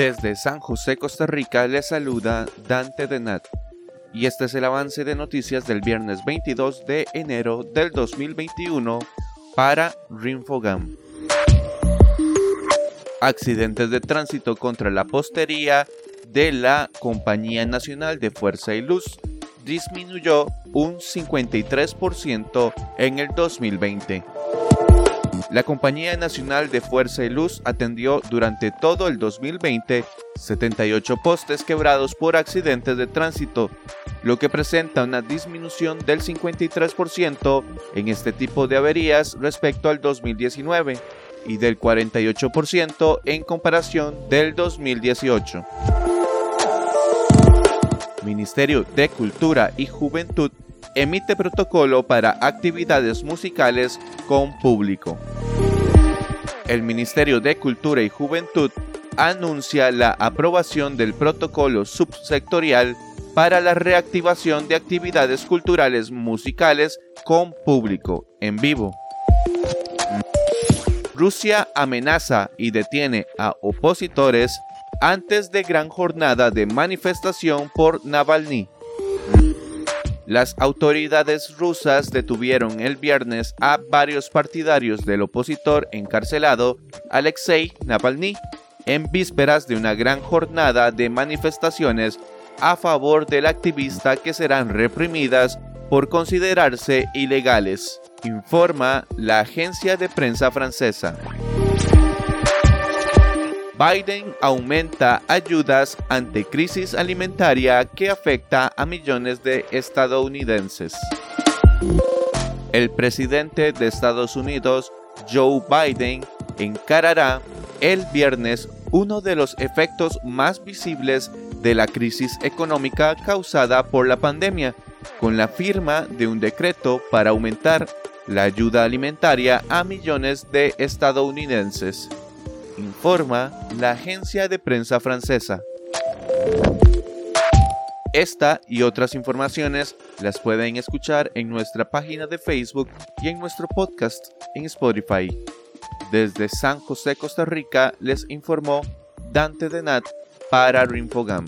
Desde San José, Costa Rica, les saluda Dante Denat. Y este es el avance de noticias del viernes 22 de enero del 2021 para Rinfogam. Accidentes de tránsito contra la postería de la Compañía Nacional de Fuerza y Luz disminuyó un 53% en el 2020. La Compañía Nacional de Fuerza y Luz atendió durante todo el 2020 78 postes quebrados por accidentes de tránsito, lo que presenta una disminución del 53% en este tipo de averías respecto al 2019 y del 48% en comparación del 2018. Ministerio de Cultura y Juventud emite protocolo para actividades musicales con público. El Ministerio de Cultura y Juventud anuncia la aprobación del protocolo subsectorial para la reactivación de actividades culturales musicales con público en vivo. Rusia amenaza y detiene a opositores antes de gran jornada de manifestación por Navalny. Las autoridades rusas detuvieron el viernes a varios partidarios del opositor encarcelado Alexei Navalny en vísperas de una gran jornada de manifestaciones a favor del activista que serán reprimidas por considerarse ilegales, informa la agencia de prensa francesa. Biden aumenta ayudas ante crisis alimentaria que afecta a millones de estadounidenses. El presidente de Estados Unidos, Joe Biden, encarará el viernes uno de los efectos más visibles de la crisis económica causada por la pandemia, con la firma de un decreto para aumentar la ayuda alimentaria a millones de estadounidenses informa la agencia de prensa francesa. Esta y otras informaciones las pueden escuchar en nuestra página de Facebook y en nuestro podcast en Spotify. Desde San José, Costa Rica, les informó Dante Denat para Rinfogam.